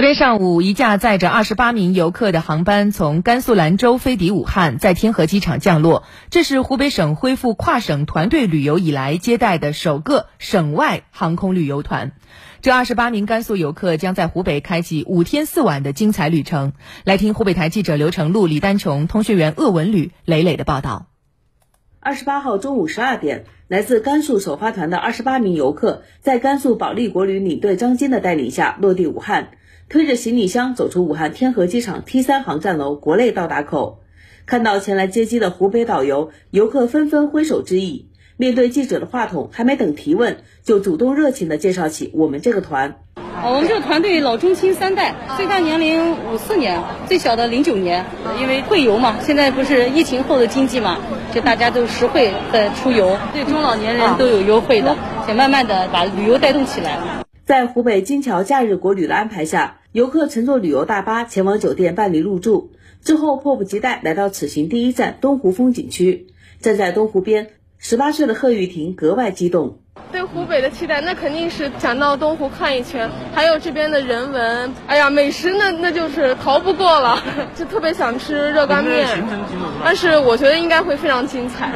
昨天上午，一架载着二十八名游客的航班从甘肃兰州飞抵武汉，在天河机场降落。这是湖北省恢复跨省团队旅游以来接待的首个省外航空旅游团。这二十八名甘肃游客将在湖北开启五天四晚的精彩旅程。来听湖北台记者刘成禄、李丹琼、通讯员鄂文旅磊磊的报道。二十八号中午十二点，来自甘肃首发团的二十八名游客，在甘肃保利国旅领队张金的带领下落地武汉。推着行李箱走出武汉天河机场 T 三航站楼国内到达口，看到前来接机的湖北导游，游客纷纷挥手致意。面对记者的话筒，还没等提问，就主动热情地介绍起我们这个团。我们这个团队老中青三代，最大年龄五四年，最小的零九年。因为会游嘛，现在不是疫情后的经济嘛，就大家都实惠的出游，对中老年人都有优惠的，想慢慢的把旅游带动起来。在湖北金桥假日国旅的安排下。游客乘坐旅游大巴前往酒店办理入住，之后迫不及待来到此行第一站东湖风景区。站在东湖边，十八岁的贺玉婷格外激动。对湖北的期待，那肯定是想到东湖看一圈，还有这边的人文，哎呀，美食那那就是逃不过了，就特别想吃热干面。但是我觉得应该会非常精彩。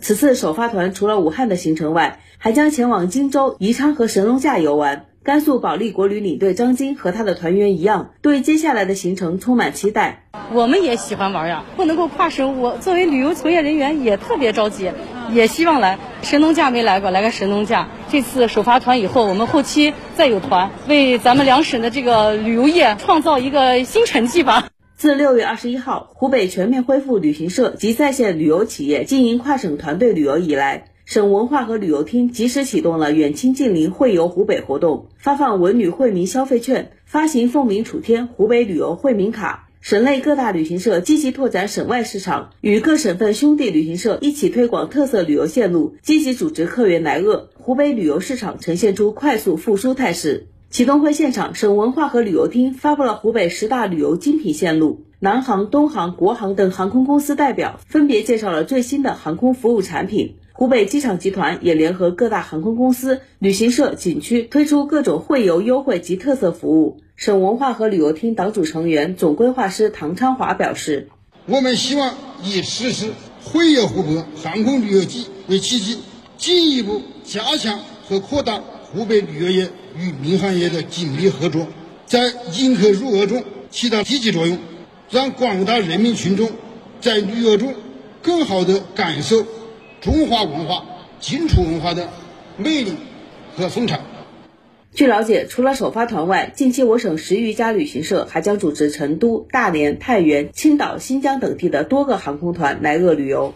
此次首发团除了武汉的行程外，还将前往荆州、宜昌和神农架游玩。甘肃保利国旅领队张晶和他的团员一样，对接下来的行程充满期待。我们也喜欢玩呀，不能够跨省，我作为旅游从业人员也特别着急，也希望来神农架没来过，来个神农架。这次首发团以后，我们后期再有团，为咱们两省的这个旅游业创造一个新成绩吧。自六月二十一号，湖北全面恢复旅行社及在线旅游企业经营跨省团队旅游以来。省文化和旅游厅及时启动了远亲近邻惠游湖北活动，发放文旅惠民消费券，发行凤鸣楚天湖北旅游惠民卡。省内各大旅行社积极拓展省外市场，与各省份兄弟旅行社一起推广特色旅游线路，积极组织客源来鄂，湖北旅游市场呈现出快速复苏态势。启动会现场，省文化和旅游厅发布了湖北十大旅游精品线路，南航、东航、国航等航空公司代表分别介绍了最新的航空服务产品。湖北机场集团也联合各大航空公司、旅行社、景区推出各种会游优惠及特色服务。省文化和旅游厅党组成员、总规划师唐昌华表示：“我们希望以实施会游湖北航空旅游季为契机，进一步加强和扩大湖北旅游业与民航业的紧密合作，在引客入鄂中起到积极作用，让广大人民群众在旅游中更好地感受。”中华文化、荆楚文化的魅力和风采。据了解，除了首发团外，近期我省十余家旅行社还将组织成都、大连、太原、青岛、新疆等地的多个航空团来鄂旅游。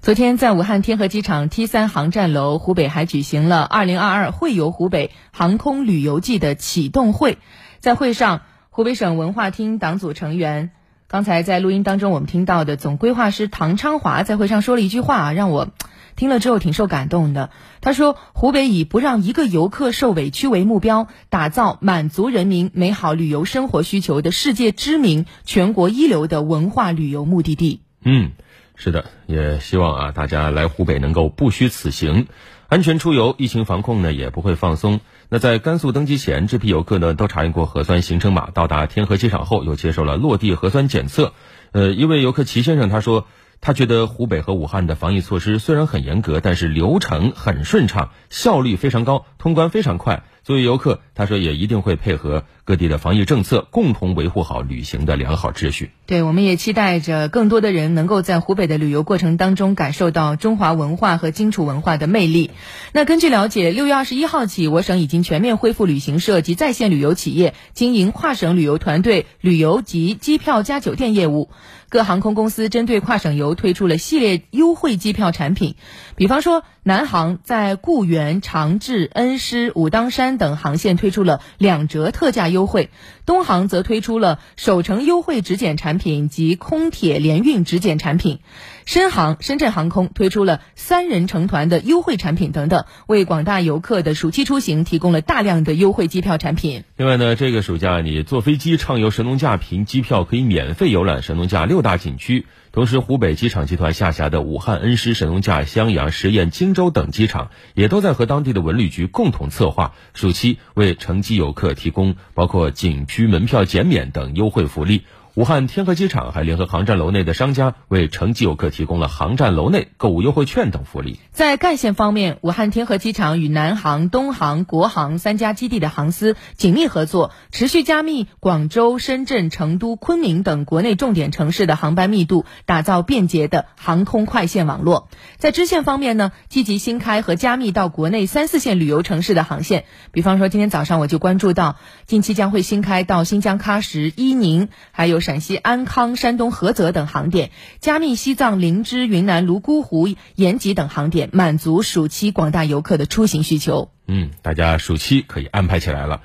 昨天，在武汉天河机场 T 三航站楼，湖北还举行了二零二二会游湖北航空旅游季的启动会。在会上，湖北省文化厅党组成员。刚才在录音当中，我们听到的总规划师唐昌华在会上说了一句话啊，让我听了之后挺受感动的。他说：“湖北以不让一个游客受委屈为目标，打造满足人民美好旅游生活需求的世界知名、全国一流的文化旅游目的地。”嗯，是的，也希望啊，大家来湖北能够不虚此行。安全出游，疫情防控呢也不会放松。那在甘肃登机前，这批游客呢都查验过核酸行程码，到达天河机场后又接受了落地核酸检测。呃，一位游客齐先生他说，他觉得湖北和武汉的防疫措施虽然很严格，但是流程很顺畅，效率非常高，通关非常快。作为游客，他说也一定会配合。各地的防疫政策，共同维护好旅行的良好秩序。对，我们也期待着更多的人能够在湖北的旅游过程当中感受到中华文化和荆楚文化的魅力。那根据了解，六月二十一号起，我省已经全面恢复旅行社及在线旅游企业经营跨省旅游团队旅游及机票加酒店业务。各航空公司针对跨省游推出了系列优惠机票产品，比方说，南航在固原、长治、恩施、武当山等航线推出了两折特价优。惠，东航则推出了首程优惠直检产品及空铁联运直检产品，深航深圳航空推出了三人成团的优惠产品等等，为广大游客的暑期出行提供了大量的优惠机票产品。另外呢，这个暑假你坐飞机畅游神农架，凭机票可以免费游览神农架六大景区。同时，湖北机场集团下辖的武汉恩施、神农架、襄阳、十堰、荆州等机场，也都在和当地的文旅局共同策划，暑期为乘机游客提供包括景区门票减免等优惠福利。武汉天河机场还联合航站楼内的商家，为乘机游客提供了航站楼内购物优惠券等福利。在干线方面，武汉天河机场与南航、东航、国航三家基地的航司紧密合作，持续加密广州、深圳、成都、昆明等国内重点城市的航班密度，打造便捷的航空快线网络。在支线方面呢，积极新开和加密到国内三四线旅游城市的航线，比方说今天早上我就关注到，近期将会新开到新疆喀什、伊宁，还有。陕西安康、山东菏泽等航点，加密西藏林芝、云南泸沽湖、延吉等航点，满足暑期广大游客的出行需求。嗯，大家暑期可以安排起来了。